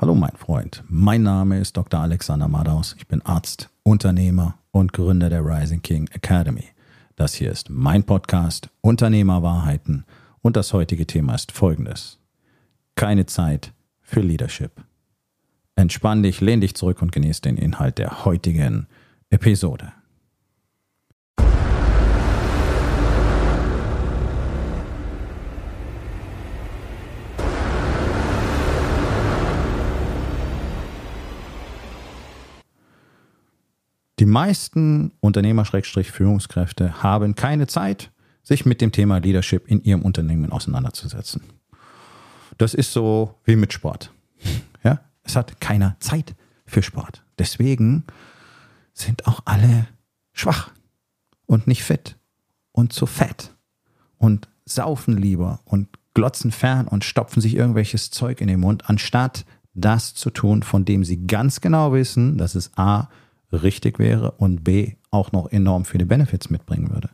Hallo mein Freund, mein Name ist Dr. Alexander Madaus. Ich bin Arzt, Unternehmer und Gründer der Rising King Academy. Das hier ist mein Podcast Unternehmerwahrheiten und das heutige Thema ist folgendes. Keine Zeit für Leadership. Entspann dich, lehn dich zurück und genieß den Inhalt der heutigen Episode. Die meisten Unternehmer-Führungskräfte haben keine Zeit, sich mit dem Thema Leadership in ihrem Unternehmen auseinanderzusetzen. Das ist so wie mit Sport. Ja, es hat keiner Zeit für Sport. Deswegen sind auch alle schwach und nicht fit und zu fett und saufen lieber und glotzen fern und stopfen sich irgendwelches Zeug in den Mund, anstatt das zu tun, von dem sie ganz genau wissen, dass es A richtig wäre und B auch noch enorm viele Benefits mitbringen würde.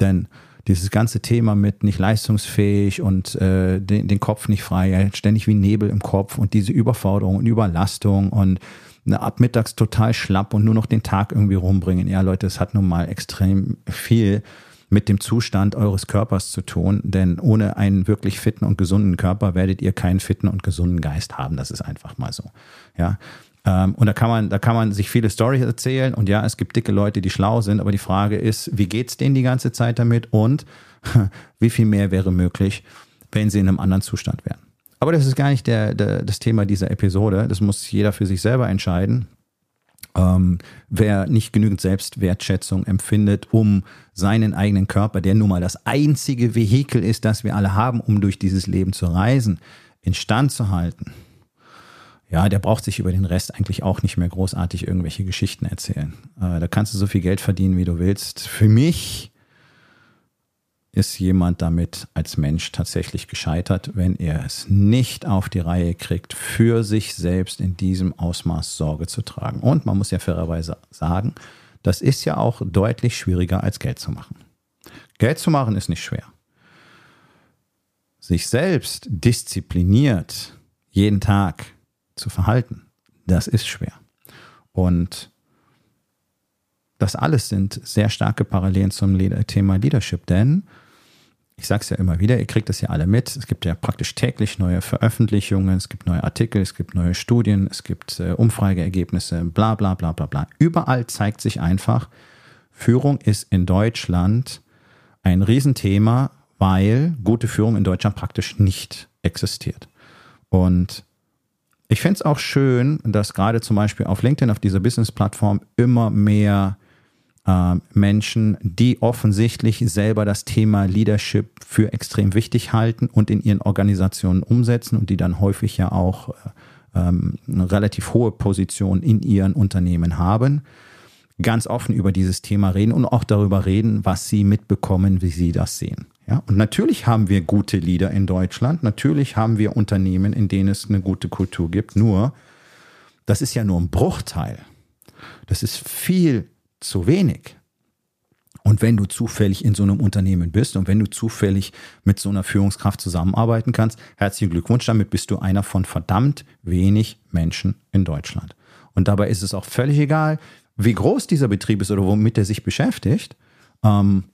Denn dieses ganze Thema mit nicht leistungsfähig und äh, den, den Kopf nicht frei, ständig wie Nebel im Kopf und diese Überforderung und Überlastung und ne, ab mittags total schlapp und nur noch den Tag irgendwie rumbringen. Ja, Leute, es hat nun mal extrem viel mit dem Zustand eures Körpers zu tun, denn ohne einen wirklich fitten und gesunden Körper werdet ihr keinen fitten und gesunden Geist haben. Das ist einfach mal so. Ja, und da kann man, da kann man sich viele Storys erzählen und ja, es gibt dicke Leute, die schlau sind, aber die Frage ist, wie geht's denen die ganze Zeit damit und wie viel mehr wäre möglich, wenn sie in einem anderen Zustand wären. Aber das ist gar nicht der, der, das Thema dieser Episode. Das muss jeder für sich selber entscheiden. Ähm, wer nicht genügend Selbstwertschätzung empfindet, um seinen eigenen Körper, der nun mal das einzige Vehikel ist, das wir alle haben, um durch dieses Leben zu reisen, instand zu halten, ja, der braucht sich über den Rest eigentlich auch nicht mehr großartig irgendwelche Geschichten erzählen. Äh, da kannst du so viel Geld verdienen, wie du willst. Für mich ist jemand damit als Mensch tatsächlich gescheitert, wenn er es nicht auf die Reihe kriegt, für sich selbst in diesem Ausmaß Sorge zu tragen. Und man muss ja fairerweise sagen, das ist ja auch deutlich schwieriger als Geld zu machen. Geld zu machen ist nicht schwer. Sich selbst diszipliniert jeden Tag zu verhalten. Das ist schwer. Und das alles sind sehr starke Parallelen zum Thema Leadership, denn ich sage es ja immer wieder, ihr kriegt das ja alle mit. Es gibt ja praktisch täglich neue Veröffentlichungen, es gibt neue Artikel, es gibt neue Studien, es gibt äh, Umfrageergebnisse, bla bla bla bla bla. Überall zeigt sich einfach, Führung ist in Deutschland ein Riesenthema, weil gute Führung in Deutschland praktisch nicht existiert. Und ich fände es auch schön, dass gerade zum Beispiel auf LinkedIn, auf dieser Business-Plattform, immer mehr äh, Menschen, die offensichtlich selber das Thema Leadership für extrem wichtig halten und in ihren Organisationen umsetzen und die dann häufig ja auch äh, ähm, eine relativ hohe Position in ihren Unternehmen haben, ganz offen über dieses Thema reden und auch darüber reden, was sie mitbekommen, wie sie das sehen. Ja, und natürlich haben wir gute Leader in Deutschland, natürlich haben wir Unternehmen, in denen es eine gute Kultur gibt, nur das ist ja nur ein Bruchteil. Das ist viel zu wenig. Und wenn du zufällig in so einem Unternehmen bist und wenn du zufällig mit so einer Führungskraft zusammenarbeiten kannst, herzlichen Glückwunsch, damit bist du einer von verdammt wenig Menschen in Deutschland. Und dabei ist es auch völlig egal, wie groß dieser Betrieb ist oder womit er sich beschäftigt. Ähm,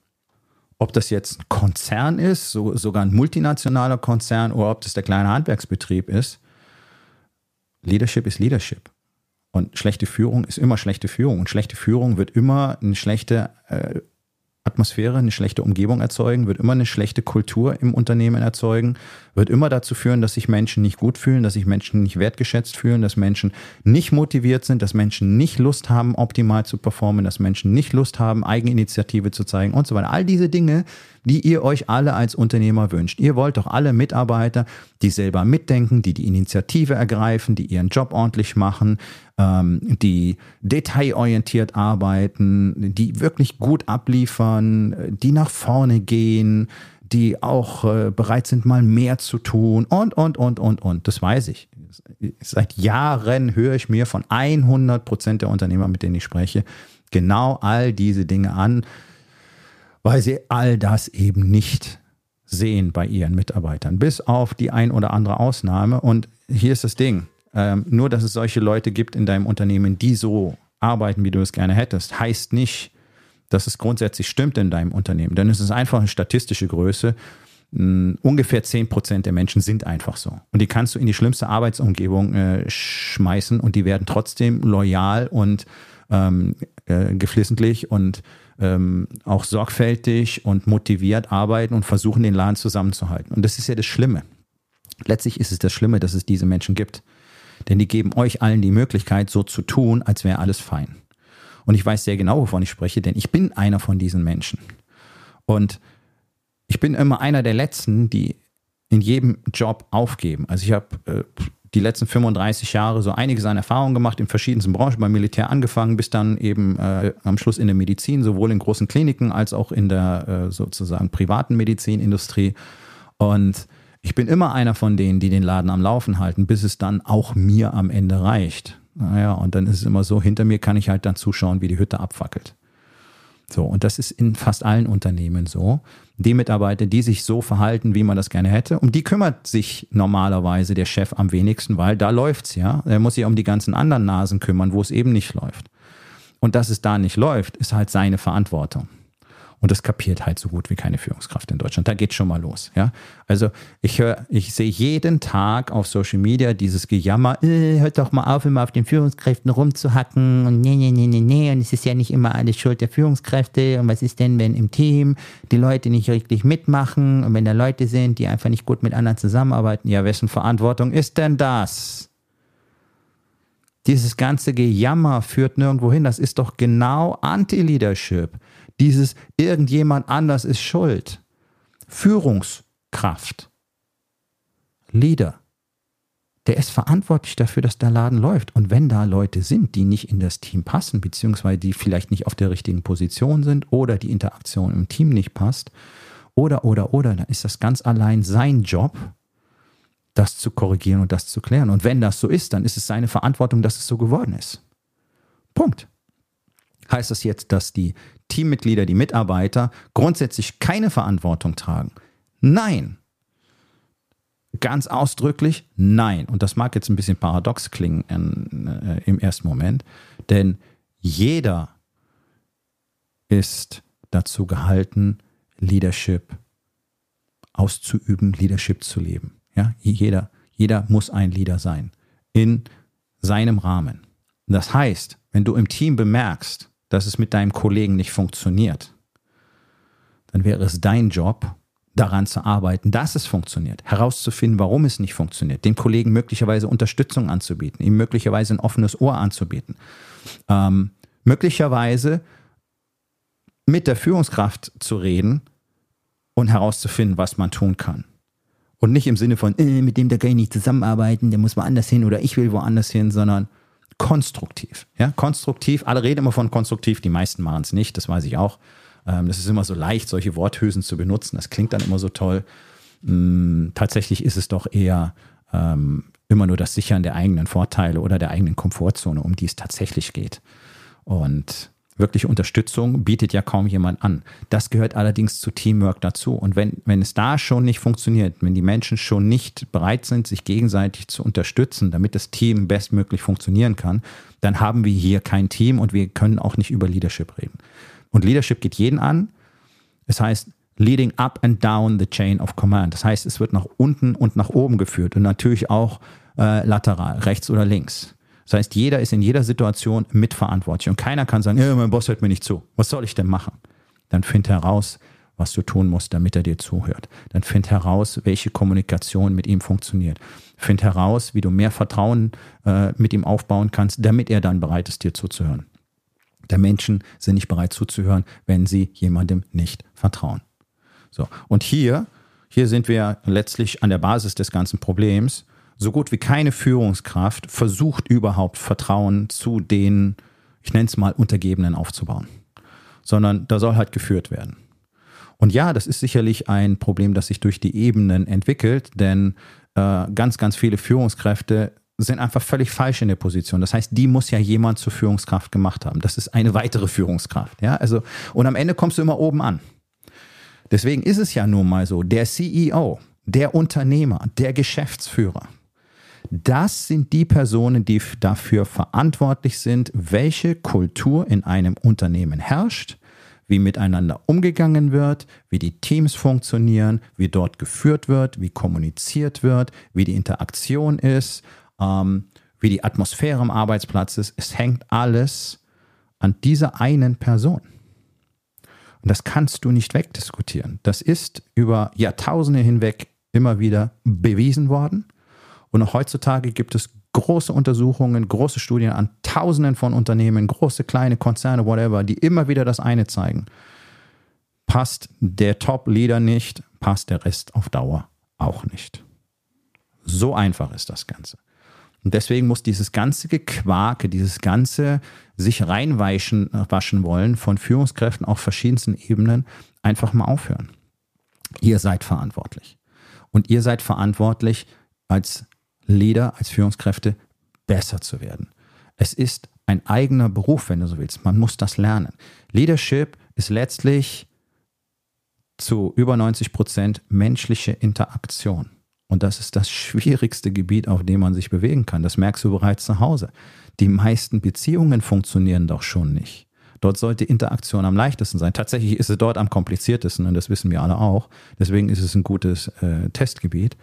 ob das jetzt ein Konzern ist, so, sogar ein multinationaler Konzern oder ob das der kleine Handwerksbetrieb ist. Leadership ist Leadership. Und schlechte Führung ist immer schlechte Führung. Und schlechte Führung wird immer eine schlechte äh, Atmosphäre, eine schlechte Umgebung erzeugen, wird immer eine schlechte Kultur im Unternehmen erzeugen, wird immer dazu führen, dass sich Menschen nicht gut fühlen, dass sich Menschen nicht wertgeschätzt fühlen, dass Menschen nicht motiviert sind, dass Menschen nicht Lust haben, optimal zu performen, dass Menschen nicht Lust haben, Eigeninitiative zu zeigen und so weiter. All diese Dinge, die ihr euch alle als Unternehmer wünscht. Ihr wollt doch alle Mitarbeiter, die selber mitdenken, die die Initiative ergreifen, die ihren Job ordentlich machen, ähm, die detailorientiert arbeiten, die wirklich gut abliefern, die nach vorne gehen, die auch äh, bereit sind, mal mehr zu tun und, und, und, und, und. Das weiß ich. Seit Jahren höre ich mir von 100 Prozent der Unternehmer, mit denen ich spreche, genau all diese Dinge an, weil sie all das eben nicht sehen bei ihren Mitarbeitern, bis auf die ein oder andere Ausnahme. Und hier ist das Ding. ähm, nur, dass es solche Leute gibt in deinem Unternehmen, die so arbeiten, wie du es gerne hättest, heißt nicht, dass es grundsätzlich stimmt in deinem Unternehmen. Denn es ist einfach eine statistische Größe. Hm, ungefähr 10% der Menschen sind einfach so. Und die kannst du in die schlimmste Arbeitsumgebung äh, schmeißen und die werden trotzdem loyal und ähm, äh, geflissentlich und ähm, auch sorgfältig und motiviert arbeiten und versuchen, den Laden zusammenzuhalten. Und das ist ja das Schlimme. Letztlich ist es das Schlimme, dass es diese Menschen gibt. Denn die geben euch allen die Möglichkeit, so zu tun, als wäre alles fein. Und ich weiß sehr genau, wovon ich spreche, denn ich bin einer von diesen Menschen. Und ich bin immer einer der Letzten, die in jedem Job aufgeben. Also ich habe äh, die letzten 35 Jahre so einiges an Erfahrungen gemacht in verschiedensten Branchen, beim Militär angefangen, bis dann eben äh, am Schluss in der Medizin, sowohl in großen Kliniken als auch in der äh, sozusagen privaten Medizinindustrie. Und ich bin immer einer von denen, die den Laden am Laufen halten, bis es dann auch mir am Ende reicht. Naja, und dann ist es immer so, hinter mir kann ich halt dann zuschauen, wie die Hütte abfackelt. So, und das ist in fast allen Unternehmen so. Die Mitarbeiter, die sich so verhalten, wie man das gerne hätte, um die kümmert sich normalerweise der Chef am wenigsten, weil da läuft's ja. Er muss sich um die ganzen anderen Nasen kümmern, wo es eben nicht läuft. Und dass es da nicht läuft, ist halt seine Verantwortung. Und das kapiert halt so gut wie keine Führungskraft in Deutschland. Da geht schon mal los. Ja? Also ich höre, ich sehe jeden Tag auf Social Media dieses Gejammer, äh, hört doch mal auf, immer auf den Führungskräften rumzuhacken und nee, nee, nee, nee, nee. Und es ist ja nicht immer alles Schuld der Führungskräfte. Und was ist denn, wenn im Team die Leute nicht richtig mitmachen und wenn da Leute sind, die einfach nicht gut mit anderen zusammenarbeiten? Ja, wessen Verantwortung ist denn das? Dieses ganze Gejammer führt nirgendwo hin. Das ist doch genau Anti-Leadership. Dieses irgendjemand anders ist schuld. Führungskraft. Leader. Der ist verantwortlich dafür, dass der Laden läuft. Und wenn da Leute sind, die nicht in das Team passen, beziehungsweise die vielleicht nicht auf der richtigen Position sind oder die Interaktion im Team nicht passt, oder, oder, oder, dann ist das ganz allein sein Job, das zu korrigieren und das zu klären. Und wenn das so ist, dann ist es seine Verantwortung, dass es so geworden ist. Punkt. Heißt das jetzt, dass die Teammitglieder, die Mitarbeiter grundsätzlich keine Verantwortung tragen? Nein. Ganz ausdrücklich nein. Und das mag jetzt ein bisschen paradox klingen in, äh, im ersten Moment, denn jeder ist dazu gehalten, Leadership auszuüben, Leadership zu leben. Ja, jeder, jeder muss ein Leader sein in seinem Rahmen. Das heißt, wenn du im Team bemerkst, dass es mit deinem Kollegen nicht funktioniert, dann wäre es dein Job, daran zu arbeiten, dass es funktioniert, herauszufinden, warum es nicht funktioniert, dem Kollegen möglicherweise Unterstützung anzubieten, ihm möglicherweise ein offenes Ohr anzubieten, ähm, möglicherweise mit der Führungskraft zu reden und herauszufinden, was man tun kann. Und nicht im Sinne von, äh, mit dem da kann ich nicht zusammenarbeiten, der muss woanders hin oder ich will woanders hin, sondern konstruktiv. Ja, konstruktiv. Alle reden immer von konstruktiv, die meisten machen es nicht, das weiß ich auch. Ähm, das ist immer so leicht, solche Worthülsen zu benutzen. Das klingt dann immer so toll. Ähm, tatsächlich ist es doch eher ähm, immer nur das Sichern der eigenen Vorteile oder der eigenen Komfortzone, um die es tatsächlich geht. Und wirkliche Unterstützung bietet ja kaum jemand an. Das gehört allerdings zu Teamwork dazu. Und wenn, wenn es da schon nicht funktioniert, wenn die Menschen schon nicht bereit sind, sich gegenseitig zu unterstützen, damit das Team bestmöglich funktionieren kann, dann haben wir hier kein Team und wir können auch nicht über Leadership reden. Und Leadership geht jeden an. Das heißt, leading up and down the chain of command. Das heißt, es wird nach unten und nach oben geführt und natürlich auch äh, lateral, rechts oder links. Das heißt, jeder ist in jeder Situation mitverantwortlich und keiner kann sagen, ja, mein Boss hört mir nicht zu. Was soll ich denn machen? Dann find heraus, was du tun musst, damit er dir zuhört. Dann find heraus, welche Kommunikation mit ihm funktioniert. Find heraus, wie du mehr Vertrauen äh, mit ihm aufbauen kannst, damit er dann bereit ist, dir zuzuhören. Der Menschen sind nicht bereit zuzuhören, wenn sie jemandem nicht vertrauen. So. Und hier, hier sind wir letztlich an der Basis des ganzen Problems so gut wie keine Führungskraft versucht überhaupt Vertrauen zu den, ich nenne es mal, Untergebenen aufzubauen, sondern da soll halt geführt werden. Und ja, das ist sicherlich ein Problem, das sich durch die Ebenen entwickelt, denn äh, ganz, ganz viele Führungskräfte sind einfach völlig falsch in der Position. Das heißt, die muss ja jemand zur Führungskraft gemacht haben. Das ist eine weitere Führungskraft. Ja, also, und am Ende kommst du immer oben an. Deswegen ist es ja nun mal so, der CEO, der Unternehmer, der Geschäftsführer, Das sind die Personen, die dafür verantwortlich sind, welche Kultur in einem Unternehmen herrscht, wie miteinander umgegangen wird, wie die Teams funktionieren, wie dort geführt wird, wie kommuniziert wird, wie die Interaktion ist, ähm, wie die Atmosphäre am Arbeitsplatz ist. Es hängt alles an dieser einen Person. Und das kannst du nicht wegdiskutieren. Das ist über Jahrtausende hinweg immer wieder bewiesen worden. Und auch heutzutage gibt es große Untersuchungen, große Studien an Tausenden von Unternehmen, große, kleine Konzerne, whatever, die immer wieder das eine zeigen. Passt der Top-Leader nicht, passt der Rest auf Dauer auch nicht. So einfach ist das Ganze. Und deswegen muss dieses ganze Gequake, dieses ganze sich reinwaschen waschen wollen von Führungskräften auf verschiedensten Ebenen einfach mal aufhören. Ihr seid verantwortlich. Und ihr seid verantwortlich, als Leader, als Führungskräfte besser zu werden. Es ist ein eigener Beruf, wenn du so willst. Man muss das lernen. Leadership ist letztlich zu über 90 Prozent menschliche Interaktion. Und das ist das schwierigste Gebiet, auf dem man sich bewegen kann. Das merkst du bereits zu Hause. Die meisten Beziehungen funktionieren doch schon nicht. Dort sollte Interaktion am leichtesten sein. Tatsächlich ist es dort am kompliziertesten und das wissen wir alle auch. Deswegen ist es ein gutes äh, Testgebiet.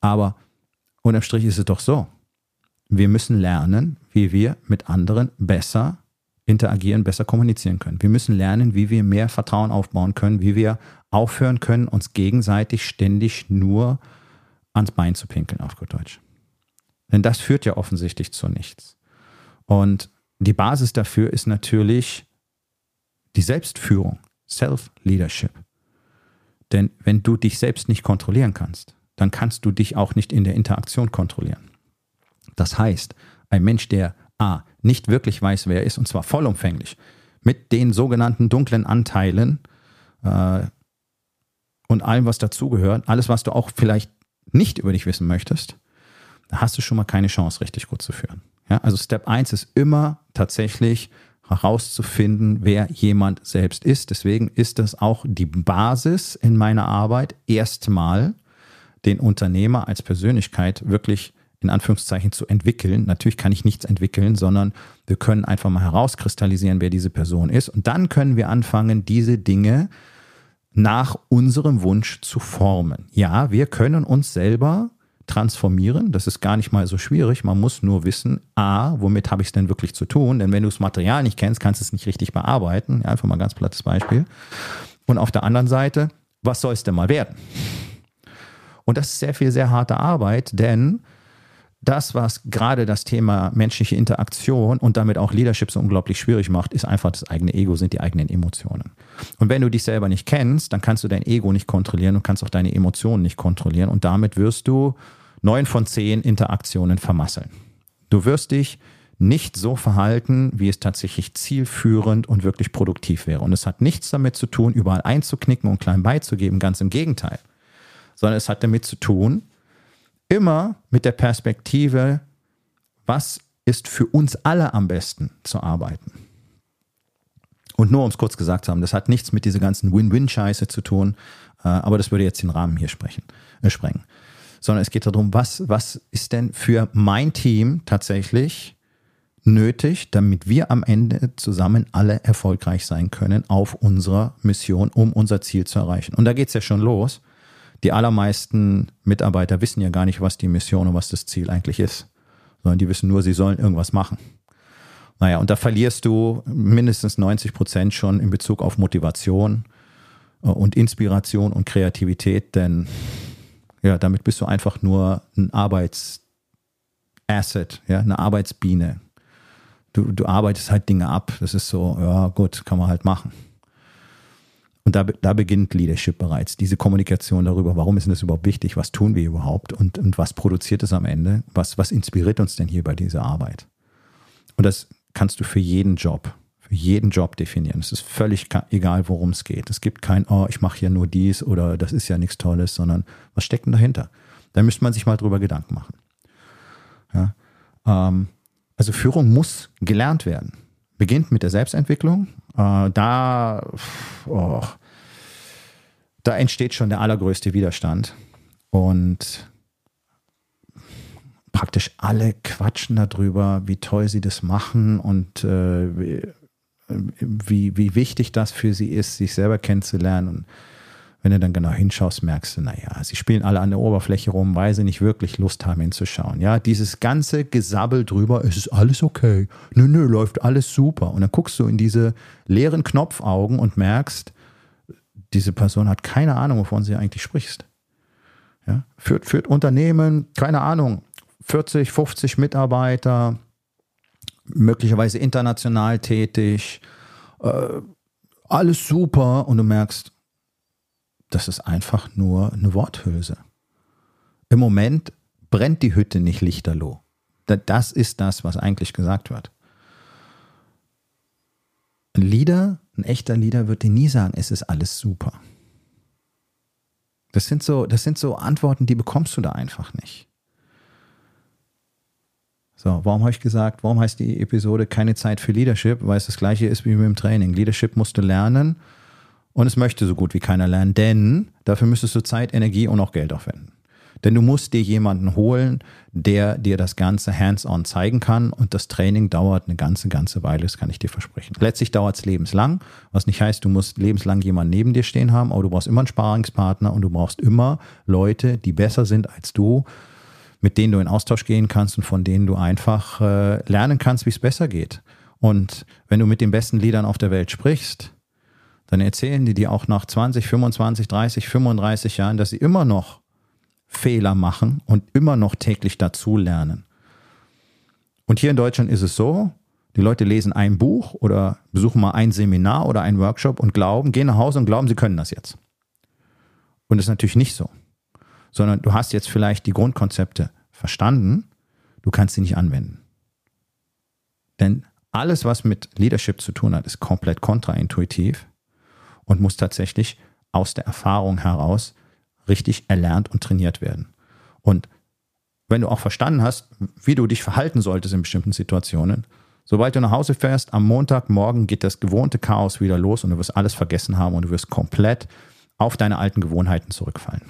Aber unterm Strich ist es doch so. Wir müssen lernen, wie wir mit anderen besser interagieren, besser kommunizieren können. Wir müssen lernen, wie wir mehr Vertrauen aufbauen können, wie wir aufhören können, uns gegenseitig ständig nur ans Bein zu pinkeln, auf gut Deutsch. Denn das führt ja offensichtlich zu nichts. Und die Basis dafür ist natürlich die Selbstführung, Self-Leadership. Denn wenn du dich selbst nicht kontrollieren kannst, dann kannst du dich auch nicht in der Interaktion kontrollieren. Das heißt, ein Mensch, der A, nicht wirklich weiß, wer er ist, und zwar vollumfänglich, mit den sogenannten dunklen Anteilen äh, und allem, was dazugehört, alles, was du auch vielleicht nicht über dich wissen möchtest, da hast du schon mal keine Chance, richtig gut zu führen. Ja, also Step 1 ist immer tatsächlich herauszufinden, wer jemand selbst ist. Deswegen ist das auch die Basis in meiner Arbeit, erstmal den Unternehmer als Persönlichkeit wirklich in Anführungszeichen zu entwickeln. Natürlich kann ich nichts entwickeln, sondern wir können einfach mal herauskristallisieren, wer diese Person ist. Und dann können wir anfangen, diese Dinge nach unserem Wunsch zu formen. Ja, wir können uns selber transformieren. Das ist gar nicht mal so schwierig. Man muss nur wissen, a, womit habe ich es denn wirklich zu tun? Denn wenn du das Material nicht kennst, kannst du es nicht richtig bearbeiten. Einfach mal ein ganz plattes Beispiel. Und auf der anderen Seite, was soll es denn mal werden? Und das ist sehr viel, sehr harte Arbeit, denn das, was gerade das Thema menschliche Interaktion und damit auch Leadership so unglaublich schwierig macht, ist einfach das eigene Ego, sind die eigenen Emotionen. Und wenn du dich selber nicht kennst, dann kannst du dein Ego nicht kontrollieren und kannst auch deine Emotionen nicht kontrollieren und damit wirst du neun von zehn Interaktionen vermasseln. Du wirst dich nicht so verhalten, wie es tatsächlich zielführend und wirklich produktiv wäre. Und es hat nichts damit zu tun, überall einzuknicken und klein beizugeben, ganz im Gegenteil. Sondern es hat damit zu tun, immer mit der Perspektive, was ist für uns alle am besten zu arbeiten. Und nur um es kurz gesagt zu haben, das hat nichts mit dieser ganzen Win-Win-Scheiße zu tun, äh, aber das würde jetzt den Rahmen hier sprechen, äh, sprengen. Sondern es geht darum, was, was ist denn für mein Team tatsächlich nötig, damit wir am Ende zusammen alle erfolgreich sein können auf unserer Mission, um unser Ziel zu erreichen. Und da geht es ja schon los die allermeisten Mitarbeiter wissen ja gar nicht, was die Mission und was das Ziel eigentlich ist, sondern die wissen nur, sie sollen irgendwas machen. Naja, und da verlierst du mindestens 90 Prozent schon in Bezug auf Motivation äh, und Inspiration und Kreativität, denn ja, damit bist du einfach nur ein Arbeitsasset, ja, eine Arbeitsbiene. Du, du arbeitest halt Dinge ab. Das ist so, ja, gut, kann man halt machen. Und da, da beginnt Leadership bereits. Diese Kommunikation darüber, warum ist das überhaupt wichtig, was tun wir überhaupt und, und was produziert es am Ende, was, was inspiriert uns denn hier bei dieser Arbeit. Und das kannst du für jeden Job, für jeden Job definieren. Es ist völlig egal, worum es geht. Es gibt kein, oh, ich mache hier nur dies oder das ist ja nichts Tolles, sondern was steckt denn dahinter? Da müsste man sich mal drüber Gedanken machen. Ja, ähm, also Führung muss gelernt werden beginnt mit der Selbstentwicklung. Äh, da, oh, da entsteht schon der allergrößte Widerstand. Und praktisch alle quatschen darüber, wie toll sie das machen und äh, wie, wie, wie wichtig das für sie ist, sich selber kennenzulernen. Und wenn du dann genau hinschaust, merkst du, naja, sie spielen alle an der Oberfläche rum, weil sie nicht wirklich Lust haben hinzuschauen. Ja, dieses ganze Gesabbel drüber, es ist alles okay. Nö, nö, läuft alles super. Und dann guckst du in diese leeren Knopfaugen und merkst, diese Person hat keine Ahnung, wovon sie eigentlich sprichst. Ja, führt, führt Unternehmen, keine Ahnung, 40, 50 Mitarbeiter, möglicherweise international tätig, äh, alles super und du merkst, das ist einfach nur eine Worthülse. Im Moment brennt die Hütte nicht lichterloh. Das ist das, was eigentlich gesagt wird. Ein Leader, ein echter Leader wird dir nie sagen, es ist alles super. Das sind so, das sind so Antworten, die bekommst du da einfach nicht. So, warum habe ich gesagt, warum heißt die Episode keine Zeit für Leadership? Weil es das gleiche ist wie mit dem Training. Leadership musst du lernen und es möchte so gut wie keiner lernen, denn dafür müsstest du Zeit, Energie und auch Geld aufwenden. Denn du musst dir jemanden holen, der dir das Ganze hands-on zeigen kann und das Training dauert eine ganze, ganze Weile, das kann ich dir versprechen. Letztlich dauert es lebenslang, was nicht heißt, du musst lebenslang jemanden neben dir stehen haben, aber du brauchst immer einen Sparingspartner und du brauchst immer Leute, die besser sind als du, mit denen du in Austausch gehen kannst und von denen du einfach äh, lernen kannst, wie es besser geht. Und wenn du mit den besten Liedern auf der Welt sprichst, dann erzählen die dir auch nach 20, 25, 30, 35 Jahren, dass sie immer noch Fehler machen und immer noch täglich dazulernen. Und hier in Deutschland ist es so, die Leute lesen ein Buch oder besuchen mal ein Seminar oder einen Workshop und glauben, gehen nach Hause und glauben, sie können das jetzt. Und das ist natürlich nicht so. Sondern du hast jetzt vielleicht die Grundkonzepte verstanden, du kannst sie nicht anwenden. Denn alles, was mit Leadership zu tun hat, ist komplett kontraintuitiv und muss tatsächlich aus der Erfahrung heraus richtig erlernt und trainiert werden. Und wenn du auch verstanden hast, wie du dich verhalten solltest in bestimmten Situationen, sobald du nach Hause fährst, am Montagmorgen geht das gewohnte Chaos wieder los und du wirst alles vergessen haben und du wirst komplett auf deine alten Gewohnheiten zurückfallen.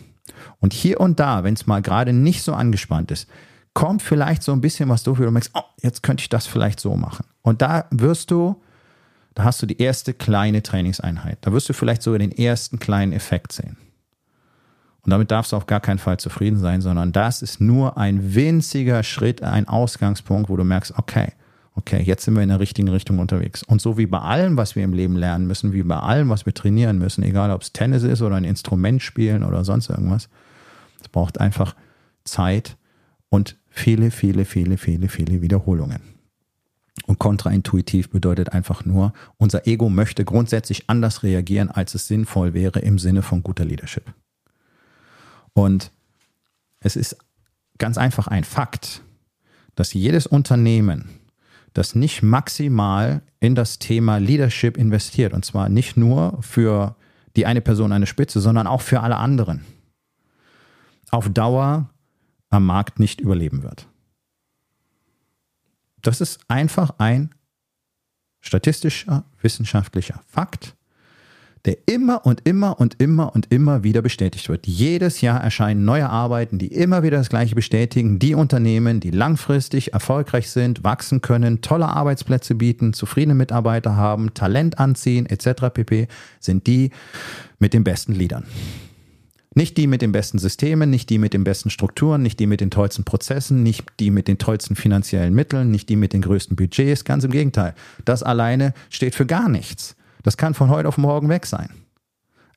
Und hier und da, wenn es mal gerade nicht so angespannt ist, kommt vielleicht so ein bisschen was durch, wo du merkst, oh, jetzt könnte ich das vielleicht so machen. Und da wirst du da hast du die erste kleine Trainingseinheit. Da wirst du vielleicht sogar den ersten kleinen Effekt sehen. Und damit darfst du auf gar keinen Fall zufrieden sein, sondern das ist nur ein winziger Schritt, ein Ausgangspunkt, wo du merkst, okay, okay, jetzt sind wir in der richtigen Richtung unterwegs. Und so wie bei allem, was wir im Leben lernen müssen, wie bei allem, was wir trainieren müssen, egal ob es Tennis ist oder ein Instrument spielen oder sonst irgendwas, es braucht einfach Zeit und viele, viele, viele, viele, viele Wiederholungen. Und kontraintuitiv bedeutet einfach nur, unser Ego möchte grundsätzlich anders reagieren, als es sinnvoll wäre im Sinne von guter Leadership. Und es ist ganz einfach ein Fakt, dass jedes Unternehmen, das nicht maximal in das Thema Leadership investiert, und zwar nicht nur für die eine Person eine Spitze, sondern auch für alle anderen, auf Dauer am Markt nicht überleben wird. Das ist einfach ein statistischer, wissenschaftlicher Fakt, der immer und immer und immer und immer wieder bestätigt wird. Jedes Jahr erscheinen neue Arbeiten, die immer wieder das Gleiche bestätigen. Die Unternehmen, die langfristig erfolgreich sind, wachsen können, tolle Arbeitsplätze bieten, zufriedene Mitarbeiter haben, Talent anziehen etc. pp. sind die mit den besten Liedern. Nicht die mit den besten Systemen, nicht die mit den besten Strukturen, nicht die mit den tollsten Prozessen, nicht die mit den tollsten finanziellen Mitteln, nicht die mit den größten Budgets. Ganz im Gegenteil. Das alleine steht für gar nichts. Das kann von heute auf morgen weg sein.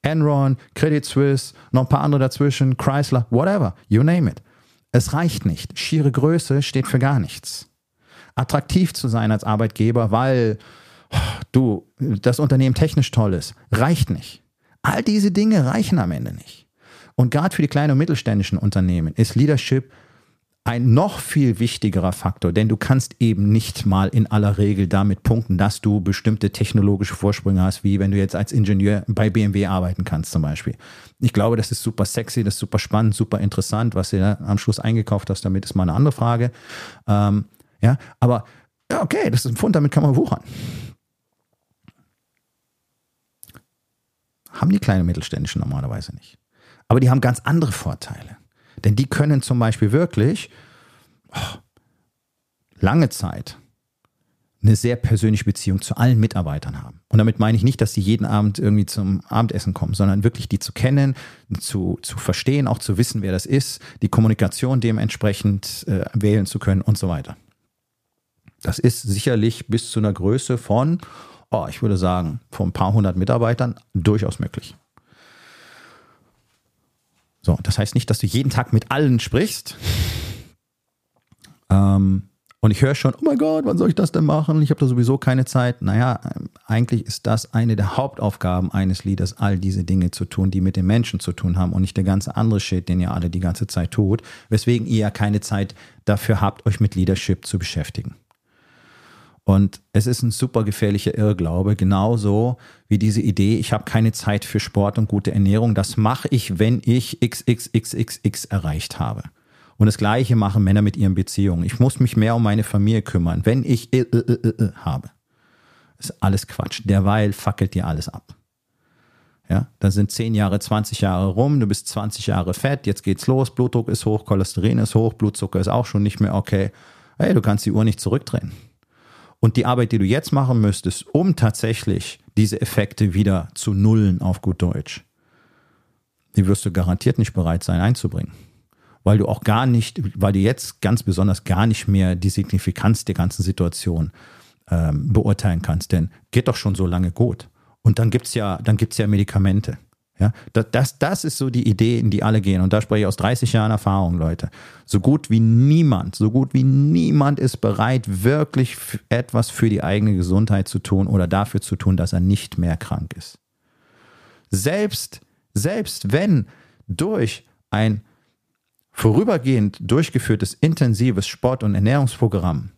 Enron, Credit Suisse, noch ein paar andere dazwischen, Chrysler, whatever, you name it. Es reicht nicht. Schiere Größe steht für gar nichts. Attraktiv zu sein als Arbeitgeber, weil du das Unternehmen technisch toll ist, reicht nicht. All diese Dinge reichen am Ende nicht. Und gerade für die kleinen und mittelständischen Unternehmen ist Leadership ein noch viel wichtigerer Faktor, denn du kannst eben nicht mal in aller Regel damit punkten, dass du bestimmte technologische Vorsprünge hast, wie wenn du jetzt als Ingenieur bei BMW arbeiten kannst zum Beispiel. Ich glaube, das ist super sexy, das ist super spannend, super interessant. Was du am Schluss eingekauft hast, damit ist mal eine andere Frage. Ähm, ja, aber okay, das ist ein Pfund, damit kann man wuchern. Haben die kleinen und mittelständischen normalerweise nicht. Aber die haben ganz andere Vorteile. Denn die können zum Beispiel wirklich, oh, lange Zeit eine sehr persönliche Beziehung zu allen Mitarbeitern haben. Und damit meine ich nicht, dass sie jeden Abend irgendwie zum Abendessen kommen, sondern wirklich die zu kennen, zu, zu verstehen, auch zu wissen, wer das ist, die Kommunikation dementsprechend äh, wählen zu können und so weiter. Das ist sicherlich bis zu einer Größe von, oh, ich würde sagen, von ein paar hundert Mitarbeitern durchaus möglich. So, das heißt nicht, dass du jeden Tag mit allen sprichst. Ähm, und ich höre schon, oh mein Gott, wann soll ich das denn machen? Ich habe da sowieso keine Zeit. Naja, eigentlich ist das eine der Hauptaufgaben eines Leaders, all diese Dinge zu tun, die mit den Menschen zu tun haben und nicht der ganze andere Shit, den ihr alle die ganze Zeit tut, weswegen ihr ja keine Zeit dafür habt, euch mit Leadership zu beschäftigen. Und es ist ein super gefährlicher Irrglaube, genauso wie diese Idee, ich habe keine Zeit für Sport und gute Ernährung. Das mache ich, wenn ich XXXXX erreicht habe. Und das Gleiche machen Männer mit ihren Beziehungen. Ich muss mich mehr um meine Familie kümmern, wenn ich äh, äh, äh, habe. Das ist alles Quatsch. Derweil fackelt dir alles ab. Ja, dann sind 10 Jahre, 20 Jahre rum, du bist 20 Jahre fett, jetzt geht's los, Blutdruck ist hoch, Cholesterin ist hoch, Blutzucker ist auch schon nicht mehr okay. Hey, du kannst die Uhr nicht zurückdrehen. Und die Arbeit, die du jetzt machen müsstest, um tatsächlich diese Effekte wieder zu nullen auf gut Deutsch, die wirst du garantiert nicht bereit sein einzubringen. Weil du auch gar nicht, weil du jetzt ganz besonders gar nicht mehr die Signifikanz der ganzen Situation ähm, beurteilen kannst. Denn geht doch schon so lange gut. Und dann gibt's ja, dann gibt's ja Medikamente. Ja, das, das ist so die Idee, in die alle gehen. Und da spreche ich aus 30 Jahren Erfahrung, Leute. So gut wie niemand, so gut wie niemand ist bereit, wirklich etwas für die eigene Gesundheit zu tun oder dafür zu tun, dass er nicht mehr krank ist. Selbst, selbst wenn durch ein vorübergehend durchgeführtes intensives Sport- und Ernährungsprogramm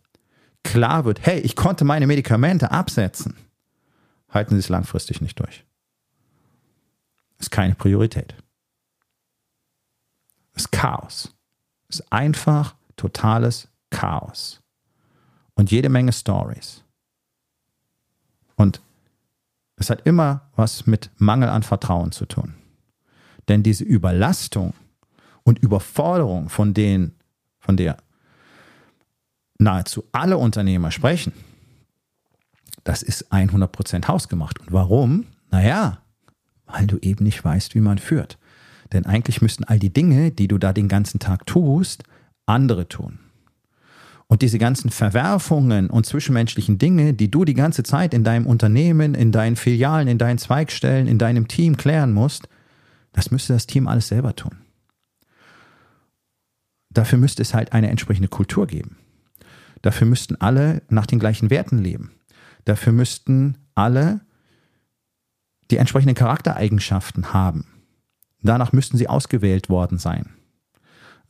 klar wird, hey, ich konnte meine Medikamente absetzen, halten Sie es langfristig nicht durch ist keine Priorität. Ist Chaos. Ist einfach totales Chaos. Und jede Menge Stories. Und es hat immer was mit Mangel an Vertrauen zu tun. Denn diese Überlastung und Überforderung, von denen, von der nahezu alle Unternehmer sprechen, das ist 100% hausgemacht. Und warum? Naja, weil du eben nicht weißt, wie man führt. Denn eigentlich müssten all die Dinge, die du da den ganzen Tag tust, andere tun. Und diese ganzen Verwerfungen und zwischenmenschlichen Dinge, die du die ganze Zeit in deinem Unternehmen, in deinen Filialen, in deinen Zweigstellen, in deinem Team klären musst, das müsste das Team alles selber tun. Dafür müsste es halt eine entsprechende Kultur geben. Dafür müssten alle nach den gleichen Werten leben. Dafür müssten alle die entsprechenden Charaktereigenschaften haben. Danach müssten sie ausgewählt worden sein.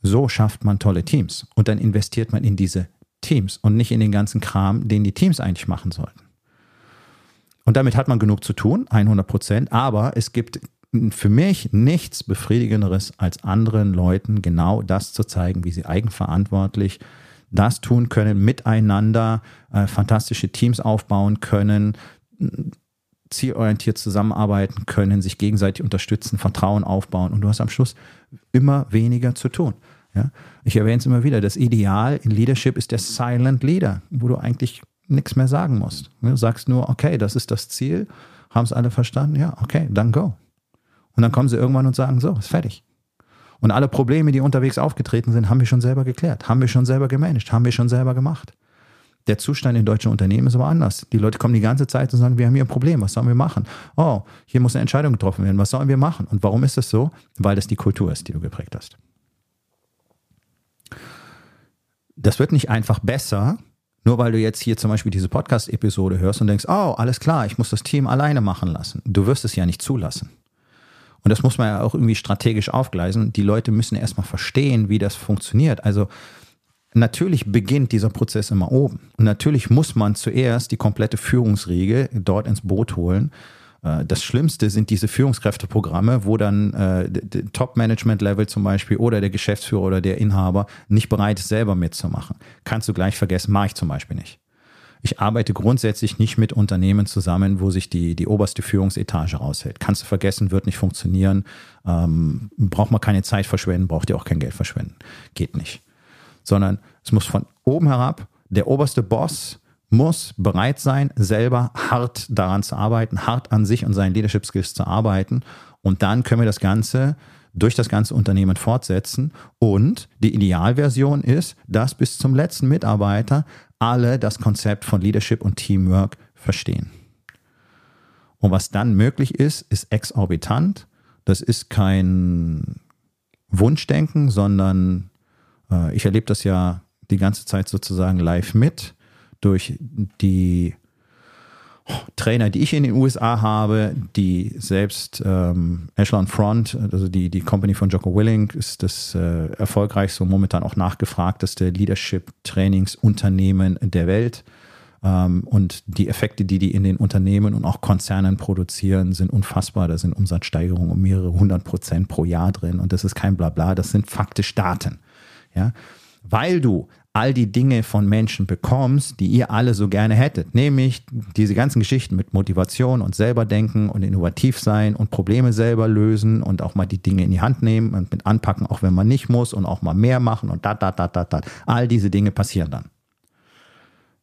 So schafft man tolle Teams und dann investiert man in diese Teams und nicht in den ganzen Kram, den die Teams eigentlich machen sollten. Und damit hat man genug zu tun, 100 Prozent, aber es gibt für mich nichts Befriedigenderes, als anderen Leuten genau das zu zeigen, wie sie eigenverantwortlich das tun können, miteinander äh, fantastische Teams aufbauen können, zielorientiert zusammenarbeiten können, sich gegenseitig unterstützen, Vertrauen aufbauen und du hast am Schluss immer weniger zu tun. Ja? Ich erwähne es immer wieder, das Ideal in Leadership ist der Silent Leader, wo du eigentlich nichts mehr sagen musst. Du sagst nur, okay, das ist das Ziel, haben es alle verstanden? Ja, okay, dann go. Und dann kommen sie irgendwann und sagen, so, ist fertig. Und alle Probleme, die unterwegs aufgetreten sind, haben wir schon selber geklärt, haben wir schon selber gemanagt, haben wir schon selber gemacht. Der Zustand in deutschen Unternehmen ist aber anders. Die Leute kommen die ganze Zeit und sagen, wir haben hier ein Problem, was sollen wir machen? Oh, hier muss eine Entscheidung getroffen werden, was sollen wir machen? Und warum ist das so? Weil das die Kultur ist, die du geprägt hast. Das wird nicht einfach besser, nur weil du jetzt hier zum Beispiel diese Podcast-Episode hörst und denkst, oh, alles klar, ich muss das Team alleine machen lassen. Du wirst es ja nicht zulassen. Und das muss man ja auch irgendwie strategisch aufgleisen. Die Leute müssen erstmal verstehen, wie das funktioniert. Also Natürlich beginnt dieser Prozess immer oben. Und natürlich muss man zuerst die komplette Führungsriege dort ins Boot holen. Äh, das Schlimmste sind diese Führungskräfteprogramme, wo dann äh, Top-Management-Level zum Beispiel oder der Geschäftsführer oder der Inhaber nicht bereit ist, selber mitzumachen. Kannst du gleich vergessen, mache ich zum Beispiel nicht. Ich arbeite grundsätzlich nicht mit Unternehmen zusammen, wo sich die, die oberste Führungsetage raushält. Kannst du vergessen, wird nicht funktionieren. Ähm, braucht man keine Zeit verschwenden, braucht ihr auch kein Geld verschwenden. Geht nicht sondern es muss von oben herab der oberste Boss muss bereit sein, selber hart daran zu arbeiten, hart an sich und seinen Leadership Skills zu arbeiten. Und dann können wir das Ganze durch das ganze Unternehmen fortsetzen. Und die Idealversion ist, dass bis zum letzten Mitarbeiter alle das Konzept von Leadership und Teamwork verstehen. Und was dann möglich ist, ist exorbitant. Das ist kein Wunschdenken, sondern äh, ich erlebe das ja die ganze Zeit sozusagen live mit durch die Trainer, die ich in den USA habe, die selbst ähm, Echelon Front, also die, die Company von Jocko Willing, ist das äh, erfolgreichste und momentan auch nachgefragteste Leadership-Trainingsunternehmen der Welt. Ähm, und die Effekte, die die in den Unternehmen und auch Konzernen produzieren, sind unfassbar. Da sind Umsatzsteigerungen um mehrere hundert Prozent pro Jahr drin. Und das ist kein Blabla, das sind faktisch Daten. Ja? Weil du all die Dinge von Menschen bekommst, die ihr alle so gerne hättet. Nämlich diese ganzen Geschichten mit Motivation und selber denken und innovativ sein und Probleme selber lösen und auch mal die Dinge in die Hand nehmen und mit anpacken, auch wenn man nicht muss und auch mal mehr machen und da, da, da, da, da. All diese Dinge passieren dann.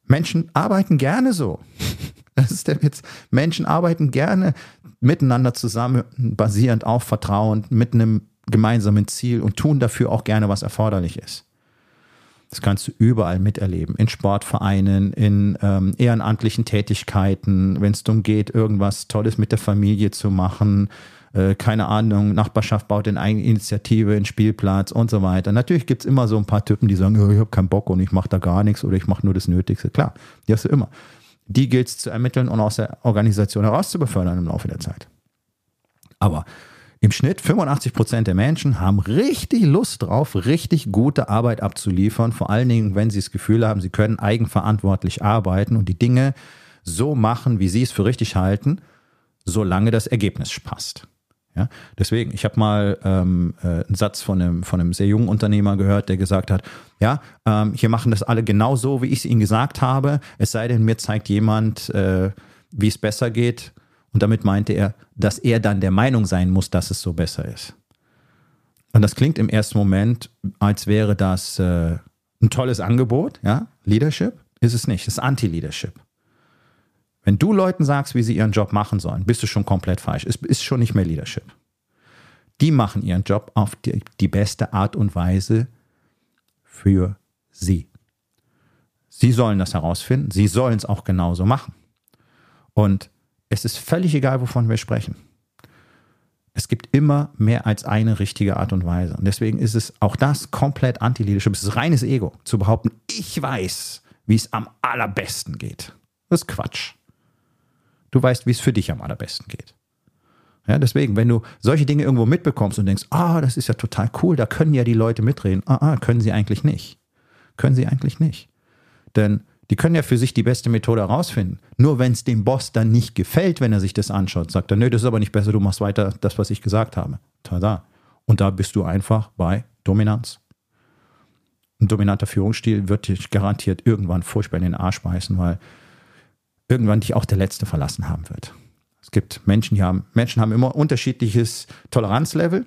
Menschen arbeiten gerne so. Das ist der Witz. Menschen arbeiten gerne miteinander zusammen, basierend auf Vertrauen, mit einem gemeinsamen Ziel und tun dafür auch gerne, was erforderlich ist. Das kannst du überall miterleben. In Sportvereinen, in ähm, ehrenamtlichen Tätigkeiten, wenn es darum geht, irgendwas Tolles mit der Familie zu machen. Äh, keine Ahnung, Nachbarschaft baut in Eigeninitiative einen Spielplatz und so weiter. Natürlich gibt es immer so ein paar Typen, die sagen, oh, ich habe keinen Bock und ich mache da gar nichts oder ich mache nur das Nötigste. Klar, die hast du immer. Die gilt es zu ermitteln und aus der Organisation heraus zu befördern im Laufe der Zeit. Aber im Schnitt 85 Prozent der Menschen haben richtig Lust drauf, richtig gute Arbeit abzuliefern. Vor allen Dingen, wenn sie das Gefühl haben, sie können eigenverantwortlich arbeiten und die Dinge so machen, wie sie es für richtig halten, solange das Ergebnis passt. Ja, deswegen, ich habe mal ähm, äh, einen Satz von einem, von einem sehr jungen Unternehmer gehört, der gesagt hat, ja, ähm, hier machen das alle genau so, wie ich es ihnen gesagt habe, es sei denn, mir zeigt jemand, äh, wie es besser geht und damit meinte er, dass er dann der Meinung sein muss, dass es so besser ist. Und das klingt im ersten Moment, als wäre das äh, ein tolles Angebot, ja, Leadership. Ist es nicht, es ist Anti-Leadership. Wenn du Leuten sagst, wie sie ihren Job machen sollen, bist du schon komplett falsch. Es ist schon nicht mehr Leadership. Die machen ihren Job auf die, die beste Art und Weise für sie. Sie sollen das herausfinden, sie sollen es auch genauso machen. Und es ist völlig egal, wovon wir sprechen. Es gibt immer mehr als eine richtige Art und Weise. Und deswegen ist es auch das komplett Anti-Leadership. Es ist reines Ego, zu behaupten, ich weiß, wie es am allerbesten geht. Das ist Quatsch. Du weißt, wie es für dich am allerbesten geht. Ja, deswegen, wenn du solche Dinge irgendwo mitbekommst und denkst, ah, das ist ja total cool, da können ja die Leute mitreden. Ah, ah, können sie eigentlich nicht. Können sie eigentlich nicht. Denn die können ja für sich die beste Methode herausfinden. Nur wenn es dem Boss dann nicht gefällt, wenn er sich das anschaut, sagt er, nö, das ist aber nicht besser, du machst weiter das, was ich gesagt habe. Tada. Und da bist du einfach bei Dominanz. Ein dominanter Führungsstil wird dich garantiert irgendwann furchtbar in den Arsch beißen, weil irgendwann dich auch der Letzte verlassen haben wird. Es gibt Menschen, die haben, Menschen haben immer unterschiedliches Toleranzlevel.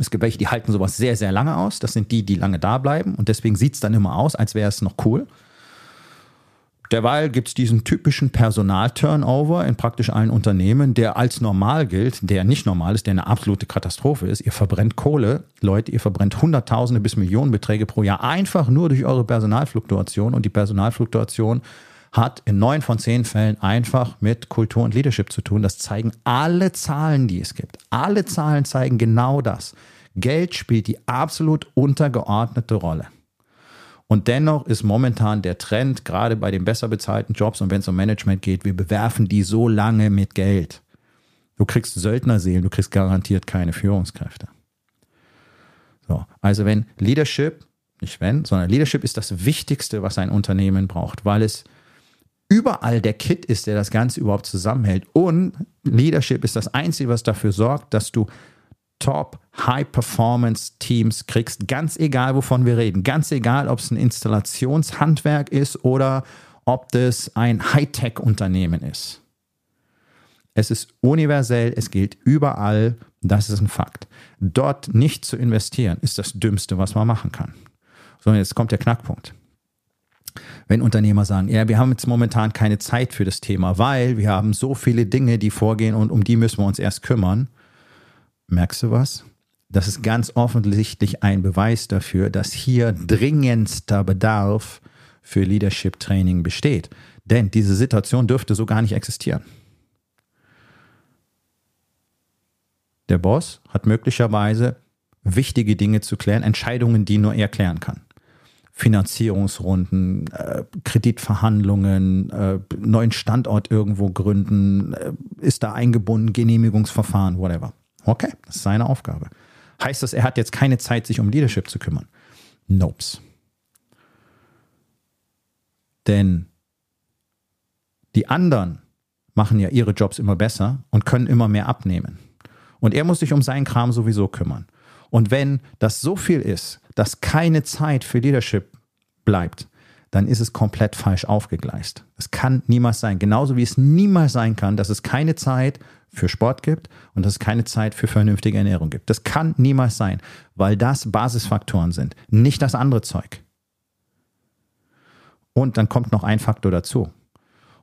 Es gibt welche, die halten sowas sehr, sehr lange aus. Das sind die, die lange da bleiben. Und deswegen sieht es dann immer aus, als wäre es noch cool. Derweil gibt es diesen typischen Personalturnover in praktisch allen Unternehmen, der als normal gilt, der nicht normal ist, der eine absolute Katastrophe ist. Ihr verbrennt Kohle, Leute, ihr verbrennt Hunderttausende bis Millionenbeträge pro Jahr einfach nur durch eure Personalfluktuation. Und die Personalfluktuation hat in neun von zehn Fällen einfach mit Kultur und Leadership zu tun. Das zeigen alle Zahlen, die es gibt. Alle Zahlen zeigen genau das. Geld spielt die absolut untergeordnete Rolle. Und dennoch ist momentan der Trend, gerade bei den besser bezahlten Jobs und wenn es um Management geht, wir bewerfen die so lange mit Geld. Du kriegst Söldnerseelen, du kriegst garantiert keine Führungskräfte. So, also wenn Leadership, nicht wenn, sondern Leadership ist das Wichtigste, was ein Unternehmen braucht, weil es überall der Kit ist, der das Ganze überhaupt zusammenhält. Und Leadership ist das Einzige, was dafür sorgt, dass du Top High-Performance-Teams kriegst, ganz egal, wovon wir reden, ganz egal, ob es ein Installationshandwerk ist oder ob das ein Hightech-Unternehmen ist. Es ist universell, es gilt überall, das ist ein Fakt. Dort nicht zu investieren, ist das Dümmste, was man machen kann. So, jetzt kommt der Knackpunkt. wenn Unternehmer sagen, ja, wir haben jetzt momentan keine Zeit für das Thema, weil wir haben so viele Dinge, die vorgehen und um die müssen wir uns erst kümmern. Merkst du was? Das ist ganz offensichtlich ein Beweis dafür, dass hier dringendster Bedarf für Leadership Training besteht. Denn diese Situation dürfte so gar nicht existieren. Der Boss hat möglicherweise wichtige Dinge zu klären, Entscheidungen, die nur er klären kann. Finanzierungsrunden, äh, Kreditverhandlungen, äh, neuen Standort irgendwo gründen, äh, ist da eingebunden, Genehmigungsverfahren, whatever. Okay, das ist seine Aufgabe. Heißt das, er hat jetzt keine Zeit, sich um Leadership zu kümmern? Nopes. Denn die anderen machen ja ihre Jobs immer besser und können immer mehr abnehmen. Und er muss sich um seinen Kram sowieso kümmern. Und wenn das so viel ist, dass keine Zeit für Leadership bleibt, dann ist es komplett falsch aufgegleist. Es kann niemals sein. Genauso wie es niemals sein kann, dass es keine Zeit für Sport gibt und dass es keine Zeit für vernünftige Ernährung gibt. Das kann niemals sein, weil das Basisfaktoren sind, nicht das andere Zeug. Und dann kommt noch ein Faktor dazu.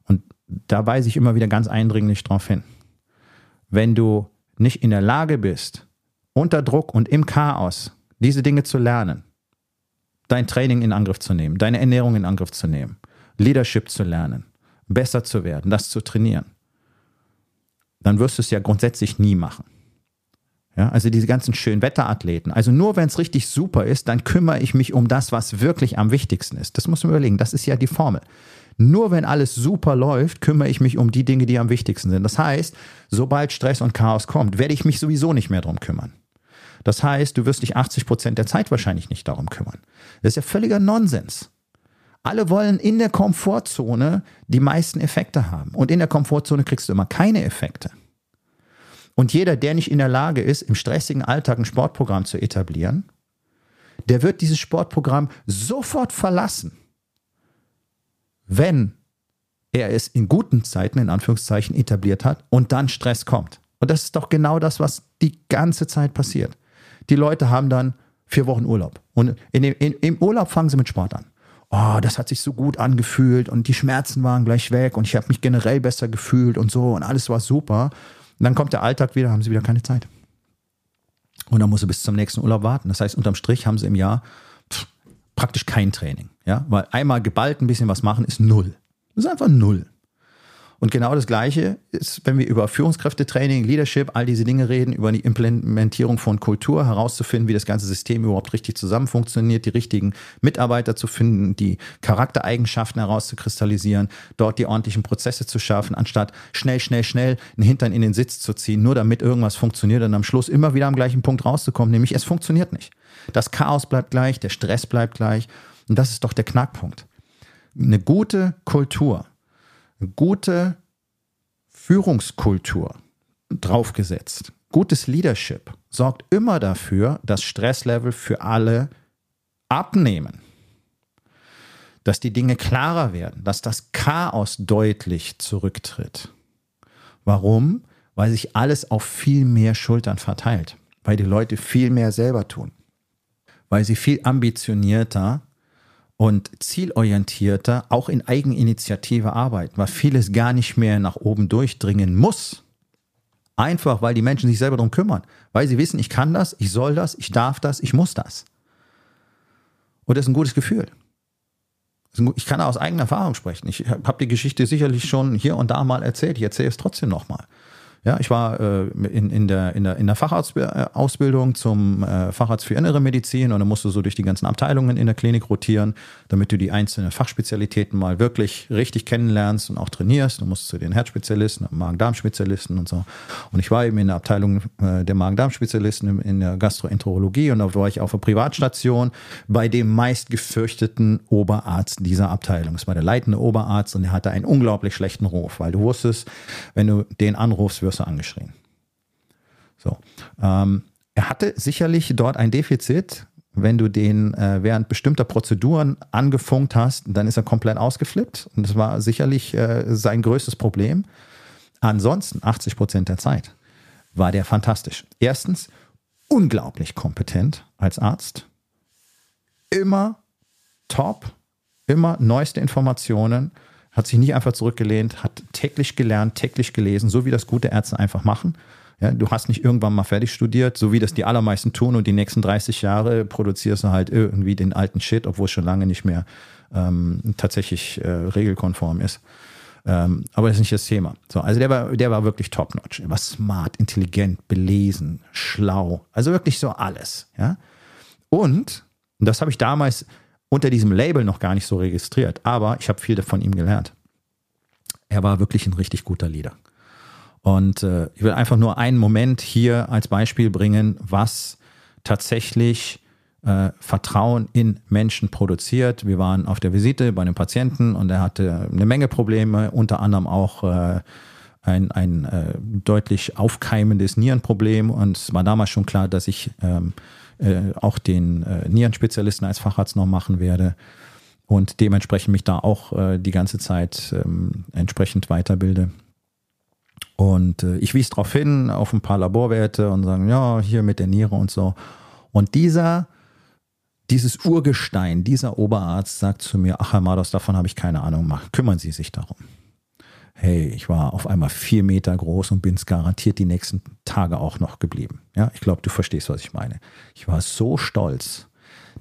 Und da weise ich immer wieder ganz eindringlich darauf hin. Wenn du nicht in der Lage bist, unter Druck und im Chaos diese Dinge zu lernen, dein Training in Angriff zu nehmen, deine Ernährung in Angriff zu nehmen, Leadership zu lernen, besser zu werden, das zu trainieren, dann wirst du es ja grundsätzlich nie machen. Ja, also diese ganzen schönen Wetterathleten. Also nur wenn es richtig super ist, dann kümmere ich mich um das, was wirklich am wichtigsten ist. Das muss man überlegen. Das ist ja die Formel. Nur wenn alles super läuft, kümmere ich mich um die Dinge, die am wichtigsten sind. Das heißt, sobald Stress und Chaos kommt, werde ich mich sowieso nicht mehr darum kümmern. Das heißt, du wirst dich 80 Prozent der Zeit wahrscheinlich nicht darum kümmern. Das ist ja völliger Nonsens. Alle wollen in der Komfortzone die meisten Effekte haben. Und in der Komfortzone kriegst du immer keine Effekte. Und jeder, der nicht in der Lage ist, im stressigen Alltag ein Sportprogramm zu etablieren, der wird dieses Sportprogramm sofort verlassen, wenn er es in guten Zeiten, in Anführungszeichen, etabliert hat und dann Stress kommt. Und das ist doch genau das, was die ganze Zeit passiert. Die Leute haben dann vier Wochen Urlaub. Und in dem, in, im Urlaub fangen sie mit Sport an. Oh, das hat sich so gut angefühlt und die Schmerzen waren gleich weg und ich habe mich generell besser gefühlt und so und alles war super. Und dann kommt der Alltag wieder, haben sie wieder keine Zeit. Und dann muss sie bis zum nächsten Urlaub warten. Das heißt, unterm Strich haben sie im Jahr pff, praktisch kein Training. Ja? Weil einmal geballt ein bisschen was machen ist null. Das ist einfach null. Und genau das Gleiche ist, wenn wir über Führungskräftetraining, Leadership, all diese Dinge reden, über die Implementierung von Kultur, herauszufinden, wie das ganze System überhaupt richtig zusammen funktioniert, die richtigen Mitarbeiter zu finden, die Charaktereigenschaften herauszukristallisieren, dort die ordentlichen Prozesse zu schaffen, anstatt schnell, schnell, schnell einen Hintern in den Sitz zu ziehen, nur damit irgendwas funktioniert und am Schluss immer wieder am gleichen Punkt rauszukommen, nämlich es funktioniert nicht. Das Chaos bleibt gleich, der Stress bleibt gleich und das ist doch der Knackpunkt. Eine gute Kultur gute Führungskultur draufgesetzt, gutes Leadership sorgt immer dafür, dass Stresslevel für alle abnehmen. Dass die Dinge klarer werden, dass das Chaos deutlich zurücktritt. Warum? Weil sich alles auf viel mehr Schultern verteilt, weil die Leute viel mehr selber tun, weil sie viel ambitionierter und zielorientierter auch in Eigeninitiative arbeiten, weil vieles gar nicht mehr nach oben durchdringen muss. Einfach, weil die Menschen sich selber darum kümmern, weil sie wissen, ich kann das, ich soll das, ich darf das, ich muss das. Und das ist ein gutes Gefühl. Ich kann aus eigener Erfahrung sprechen. Ich habe die Geschichte sicherlich schon hier und da mal erzählt. Ich erzähle es trotzdem nochmal. Ja, ich war äh, in, in, der, in, der, in der Facharztausbildung zum äh, Facharzt für innere Medizin und dann musst du so durch die ganzen Abteilungen in der Klinik rotieren, damit du die einzelnen Fachspezialitäten mal wirklich richtig kennenlernst und auch trainierst. Du musst zu den Herzspezialisten, Magen-Darm-Spezialisten und so. Und ich war eben in der Abteilung äh, der Magen-Darm-Spezialisten in der Gastroenterologie und da war ich auf einer Privatstation bei dem meist gefürchteten Oberarzt dieser Abteilung. Das war der leitende Oberarzt und der hatte einen unglaublich schlechten Ruf, weil du wusstest, wenn du den anrufst, wirst du angeschrien. So. Ähm, er hatte sicherlich dort ein Defizit. Wenn du den äh, während bestimmter Prozeduren angefunkt hast, dann ist er komplett ausgeflippt. Und das war sicherlich äh, sein größtes Problem. Ansonsten, 80 Prozent der Zeit, war der fantastisch. Erstens, unglaublich kompetent als Arzt. Immer top immer neueste Informationen, hat sich nicht einfach zurückgelehnt, hat täglich gelernt, täglich gelesen, so wie das gute Ärzte einfach machen. Ja, du hast nicht irgendwann mal fertig studiert, so wie das die allermeisten tun und die nächsten 30 Jahre produzierst du halt irgendwie den alten Shit, obwohl es schon lange nicht mehr ähm, tatsächlich äh, regelkonform ist. Ähm, aber das ist nicht das Thema. So, also der war, der war wirklich top-notch. Er war smart, intelligent, belesen, schlau. Also wirklich so alles. Ja? Und, und das habe ich damals unter diesem Label noch gar nicht so registriert, aber ich habe viel von ihm gelernt. Er war wirklich ein richtig guter Leader. Und äh, ich will einfach nur einen Moment hier als Beispiel bringen, was tatsächlich äh, Vertrauen in Menschen produziert. Wir waren auf der Visite bei einem Patienten und er hatte eine Menge Probleme, unter anderem auch äh, ein, ein äh, deutlich aufkeimendes Nierenproblem. Und es war damals schon klar, dass ich ähm, äh, auch den äh, Nierenspezialisten als Facharzt noch machen werde und dementsprechend mich da auch äh, die ganze Zeit ähm, entsprechend weiterbilde. Und äh, ich wies darauf hin, auf ein paar Laborwerte und sagen, ja, hier mit der Niere und so. Und dieser, dieses Urgestein, dieser Oberarzt sagt zu mir, ach Herr Mados, davon habe ich keine Ahnung, mach, kümmern Sie sich darum. Hey, ich war auf einmal vier Meter groß und bin es garantiert die nächsten Tage auch noch geblieben. Ja, ich glaube, du verstehst, was ich meine. Ich war so stolz.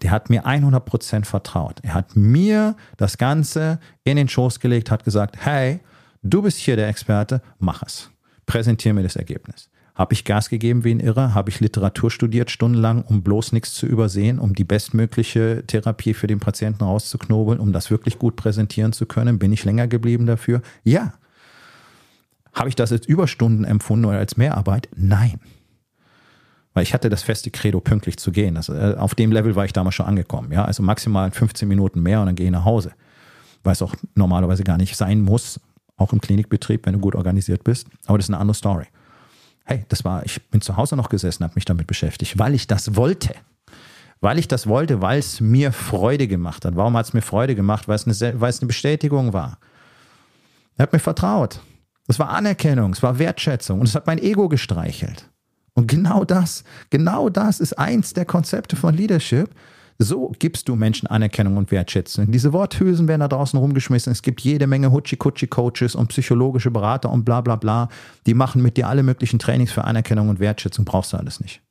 Der hat mir 100% vertraut. Er hat mir das Ganze in den Schoß gelegt, hat gesagt, hey, Du bist hier der Experte, mach es. Präsentiere mir das Ergebnis. Habe ich Gas gegeben wie ein Irrer? Habe ich Literatur studiert stundenlang, um bloß nichts zu übersehen, um die bestmögliche Therapie für den Patienten rauszuknobeln, um das wirklich gut präsentieren zu können? Bin ich länger geblieben dafür? Ja. Habe ich das als Überstunden empfunden oder als Mehrarbeit? Nein. Weil ich hatte das feste Credo, pünktlich zu gehen. Also, auf dem Level war ich damals schon angekommen. Ja? Also maximal 15 Minuten mehr und dann gehe ich nach Hause. Weil es auch normalerweise gar nicht sein muss, auch im Klinikbetrieb, wenn du gut organisiert bist. Aber das ist eine andere Story. Hey, das war, ich bin zu Hause noch gesessen, habe mich damit beschäftigt, weil ich das wollte. Weil ich das wollte, weil es mir Freude gemacht hat. Warum hat es mir Freude gemacht? Weil es eine, eine Bestätigung war. Er hat mir vertraut. Das war Anerkennung, es war Wertschätzung und es hat mein Ego gestreichelt. Und genau das, genau das ist eins der Konzepte von Leadership, so gibst du Menschen Anerkennung und Wertschätzung. Diese Worthülsen werden da draußen rumgeschmissen. Es gibt jede Menge Hutschi-Kutschi-Coaches und psychologische Berater und bla bla bla. Die machen mit dir alle möglichen Trainings für Anerkennung und Wertschätzung. Brauchst du alles nicht.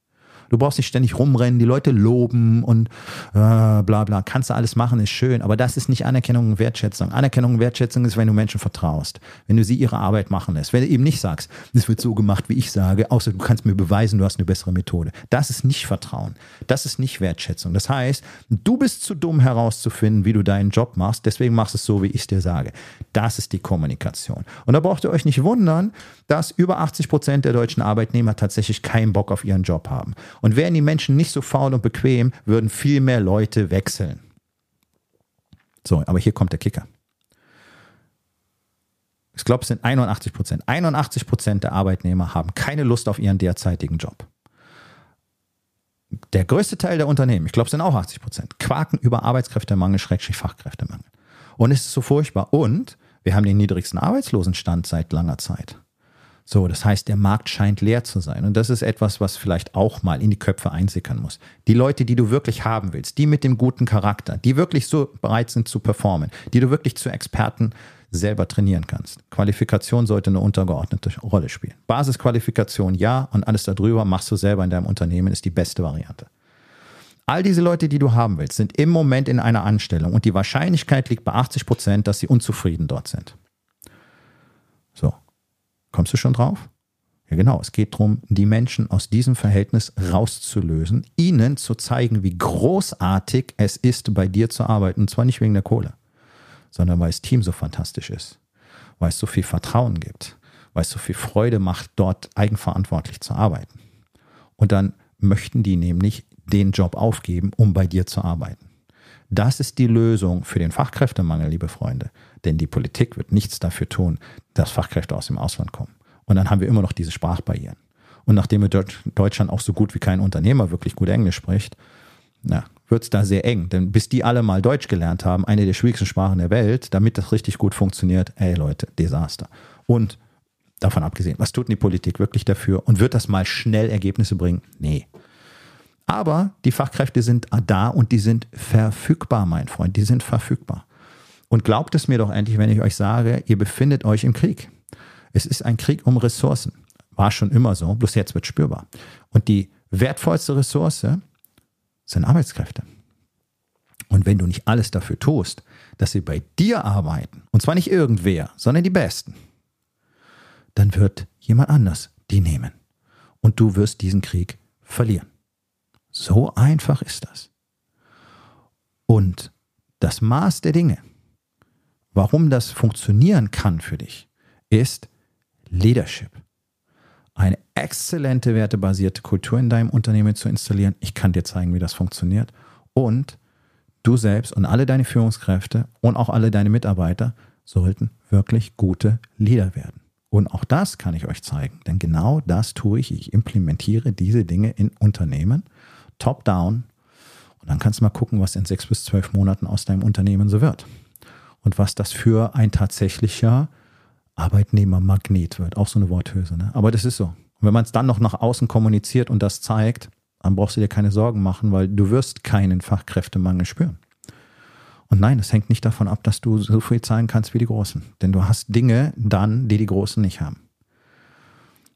Du brauchst nicht ständig rumrennen, die Leute loben und äh, bla bla. Kannst du alles machen, ist schön. Aber das ist nicht Anerkennung und Wertschätzung. Anerkennung und Wertschätzung ist, wenn du Menschen vertraust. Wenn du sie ihre Arbeit machen lässt. Wenn du eben nicht sagst, es wird so gemacht, wie ich sage, außer du kannst mir beweisen, du hast eine bessere Methode. Das ist nicht Vertrauen. Das ist nicht Wertschätzung. Das heißt, du bist zu dumm herauszufinden, wie du deinen Job machst. Deswegen machst du es so, wie ich es dir sage. Das ist die Kommunikation. Und da braucht ihr euch nicht wundern, dass über 80 Prozent der deutschen Arbeitnehmer tatsächlich keinen Bock auf ihren Job haben. Und wären die Menschen nicht so faul und bequem, würden viel mehr Leute wechseln. So, aber hier kommt der Kicker. Ich glaube, es sind 81 Prozent. 81 Prozent der Arbeitnehmer haben keine Lust auf ihren derzeitigen Job. Der größte Teil der Unternehmen, ich glaube, es sind auch 80 Prozent, quaken über Arbeitskräftemangel, Schrägstrich Fachkräftemangel. Und es ist so furchtbar. Und wir haben den niedrigsten Arbeitslosenstand seit langer Zeit. So, das heißt, der Markt scheint leer zu sein. Und das ist etwas, was vielleicht auch mal in die Köpfe einsickern muss. Die Leute, die du wirklich haben willst, die mit dem guten Charakter, die wirklich so bereit sind zu performen, die du wirklich zu Experten selber trainieren kannst. Qualifikation sollte eine untergeordnete Rolle spielen. Basisqualifikation ja und alles darüber machst du selber in deinem Unternehmen, ist die beste Variante. All diese Leute, die du haben willst, sind im Moment in einer Anstellung und die Wahrscheinlichkeit liegt bei 80 Prozent, dass sie unzufrieden dort sind. Kommst du schon drauf? Ja, genau. Es geht darum, die Menschen aus diesem Verhältnis rauszulösen, ihnen zu zeigen, wie großartig es ist, bei dir zu arbeiten. Und zwar nicht wegen der Kohle, sondern weil das Team so fantastisch ist, weil es so viel Vertrauen gibt, weil es so viel Freude macht, dort eigenverantwortlich zu arbeiten. Und dann möchten die nämlich den Job aufgeben, um bei dir zu arbeiten. Das ist die Lösung für den Fachkräftemangel, liebe Freunde. Denn die Politik wird nichts dafür tun, dass Fachkräfte aus dem Ausland kommen. Und dann haben wir immer noch diese Sprachbarrieren. Und nachdem Deutschland auch so gut wie kein Unternehmer wirklich gut Englisch spricht, wird es da sehr eng. Denn bis die alle mal Deutsch gelernt haben, eine der schwierigsten Sprachen der Welt, damit das richtig gut funktioniert, ey Leute, Desaster. Und davon abgesehen, was tut denn die Politik wirklich dafür? Und wird das mal schnell Ergebnisse bringen? Nee. Aber die Fachkräfte sind da und die sind verfügbar, mein Freund. Die sind verfügbar. Und glaubt es mir doch endlich, wenn ich euch sage, ihr befindet euch im Krieg. Es ist ein Krieg um Ressourcen. War schon immer so, bloß jetzt wird spürbar. Und die wertvollste Ressource sind Arbeitskräfte. Und wenn du nicht alles dafür tust, dass sie bei dir arbeiten, und zwar nicht irgendwer, sondern die Besten, dann wird jemand anders die nehmen. Und du wirst diesen Krieg verlieren. So einfach ist das. Und das Maß der Dinge, warum das funktionieren kann für dich, ist Leadership. Eine exzellente wertebasierte Kultur in deinem Unternehmen zu installieren. Ich kann dir zeigen, wie das funktioniert. Und du selbst und alle deine Führungskräfte und auch alle deine Mitarbeiter sollten wirklich gute Leader werden. Und auch das kann ich euch zeigen, denn genau das tue ich. Ich implementiere diese Dinge in Unternehmen, top-down. Und dann kannst du mal gucken, was in sechs bis zwölf Monaten aus deinem Unternehmen so wird. Und was das für ein tatsächlicher Arbeitnehmermagnet wird. Auch so eine Worthülse. Ne? Aber das ist so. Und wenn man es dann noch nach außen kommuniziert und das zeigt, dann brauchst du dir keine Sorgen machen, weil du wirst keinen Fachkräftemangel spüren. Und nein, es hängt nicht davon ab, dass du so viel zahlen kannst wie die Großen. Denn du hast Dinge dann, die die Großen nicht haben.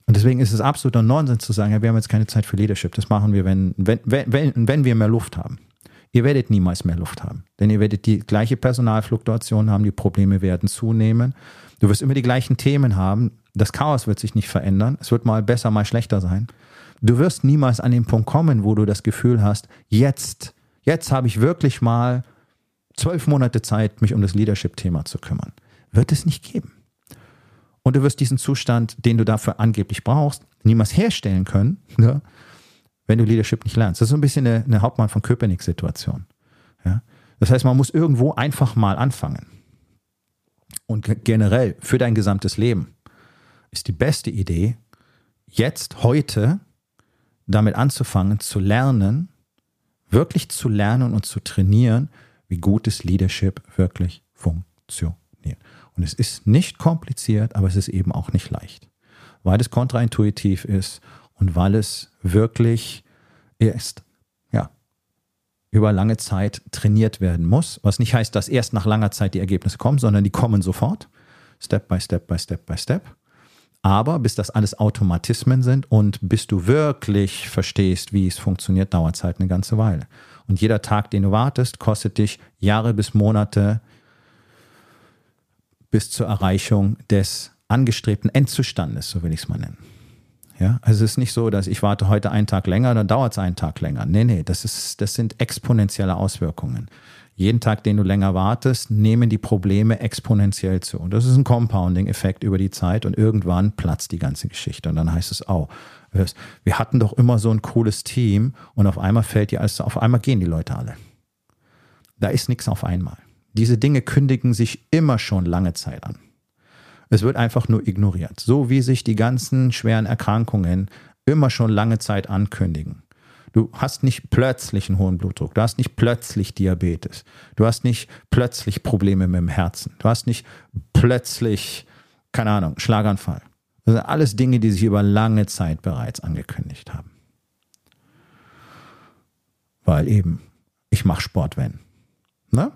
Und deswegen ist es absoluter Nonsens zu sagen, ja, wir haben jetzt keine Zeit für Leadership. Das machen wir, wenn, wenn, wenn, wenn wir mehr Luft haben. Ihr werdet niemals mehr Luft haben. Denn ihr werdet die gleiche Personalfluktuation haben, die Probleme werden zunehmen. Du wirst immer die gleichen Themen haben. Das Chaos wird sich nicht verändern. Es wird mal besser, mal schlechter sein. Du wirst niemals an den Punkt kommen, wo du das Gefühl hast, jetzt, jetzt habe ich wirklich mal zwölf Monate Zeit, mich um das Leadership-Thema zu kümmern. Wird es nicht geben. Und du wirst diesen Zustand, den du dafür angeblich brauchst, niemals herstellen können, ne, wenn du Leadership nicht lernst. Das ist so ein bisschen eine, eine Hauptmann von Köpenick-Situation. Ja? Das heißt, man muss irgendwo einfach mal anfangen. Und generell für dein gesamtes Leben ist die beste Idee, jetzt, heute damit anzufangen, zu lernen, wirklich zu lernen und zu trainieren, wie gutes Leadership wirklich funktioniert. Und es ist nicht kompliziert, aber es ist eben auch nicht leicht, weil es kontraintuitiv ist und weil es wirklich erst ja, über lange Zeit trainiert werden muss, was nicht heißt, dass erst nach langer Zeit die Ergebnisse kommen, sondern die kommen sofort, Step by Step by Step by Step. Aber bis das alles Automatismen sind und bis du wirklich verstehst, wie es funktioniert, dauert es halt eine ganze Weile. Und jeder Tag, den du wartest, kostet dich Jahre bis Monate bis zur Erreichung des angestrebten Endzustandes, so will ich es mal nennen. Ja, also es ist nicht so, dass ich warte heute einen Tag länger, dann dauert es einen Tag länger. Nee, nee, das, ist, das sind exponentielle Auswirkungen jeden Tag, den du länger wartest, nehmen die Probleme exponentiell zu. Und das ist ein Compounding-Effekt über die Zeit und irgendwann platzt die ganze Geschichte. Und dann heißt es, oh, wir hatten doch immer so ein cooles Team und auf einmal fällt die alles, auf einmal gehen die Leute alle. Da ist nichts auf einmal. Diese Dinge kündigen sich immer schon lange Zeit an. Es wird einfach nur ignoriert. So wie sich die ganzen schweren Erkrankungen immer schon lange Zeit ankündigen. Du hast nicht plötzlich einen hohen Blutdruck. Du hast nicht plötzlich Diabetes. Du hast nicht plötzlich Probleme mit dem Herzen. Du hast nicht plötzlich, keine Ahnung, Schlaganfall. Das sind alles Dinge, die sich über lange Zeit bereits angekündigt haben. Weil eben, ich mache Sport, wenn. Ne?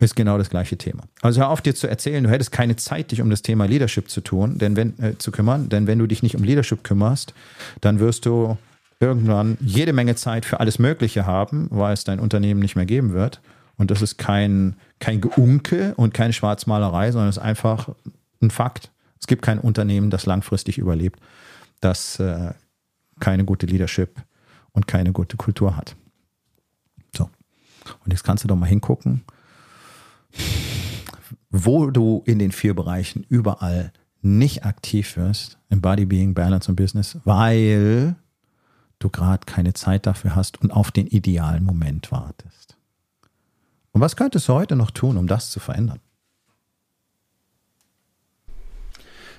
Ist genau das gleiche Thema. Also hör auf dir zu erzählen, du hättest keine Zeit, dich um das Thema Leadership zu tun, denn wenn, äh, zu kümmern, denn wenn du dich nicht um Leadership kümmerst, dann wirst du irgendwann jede Menge Zeit für alles Mögliche haben, weil es dein Unternehmen nicht mehr geben wird. Und das ist kein, kein Geunke und keine Schwarzmalerei, sondern es ist einfach ein Fakt. Es gibt kein Unternehmen, das langfristig überlebt, das äh, keine gute Leadership und keine gute Kultur hat. So. Und jetzt kannst du doch mal hingucken, wo du in den vier Bereichen überall nicht aktiv wirst, im Body, Being, Balance und Business, weil du gerade keine Zeit dafür hast und auf den idealen Moment wartest. Und was könntest du heute noch tun, um das zu verändern?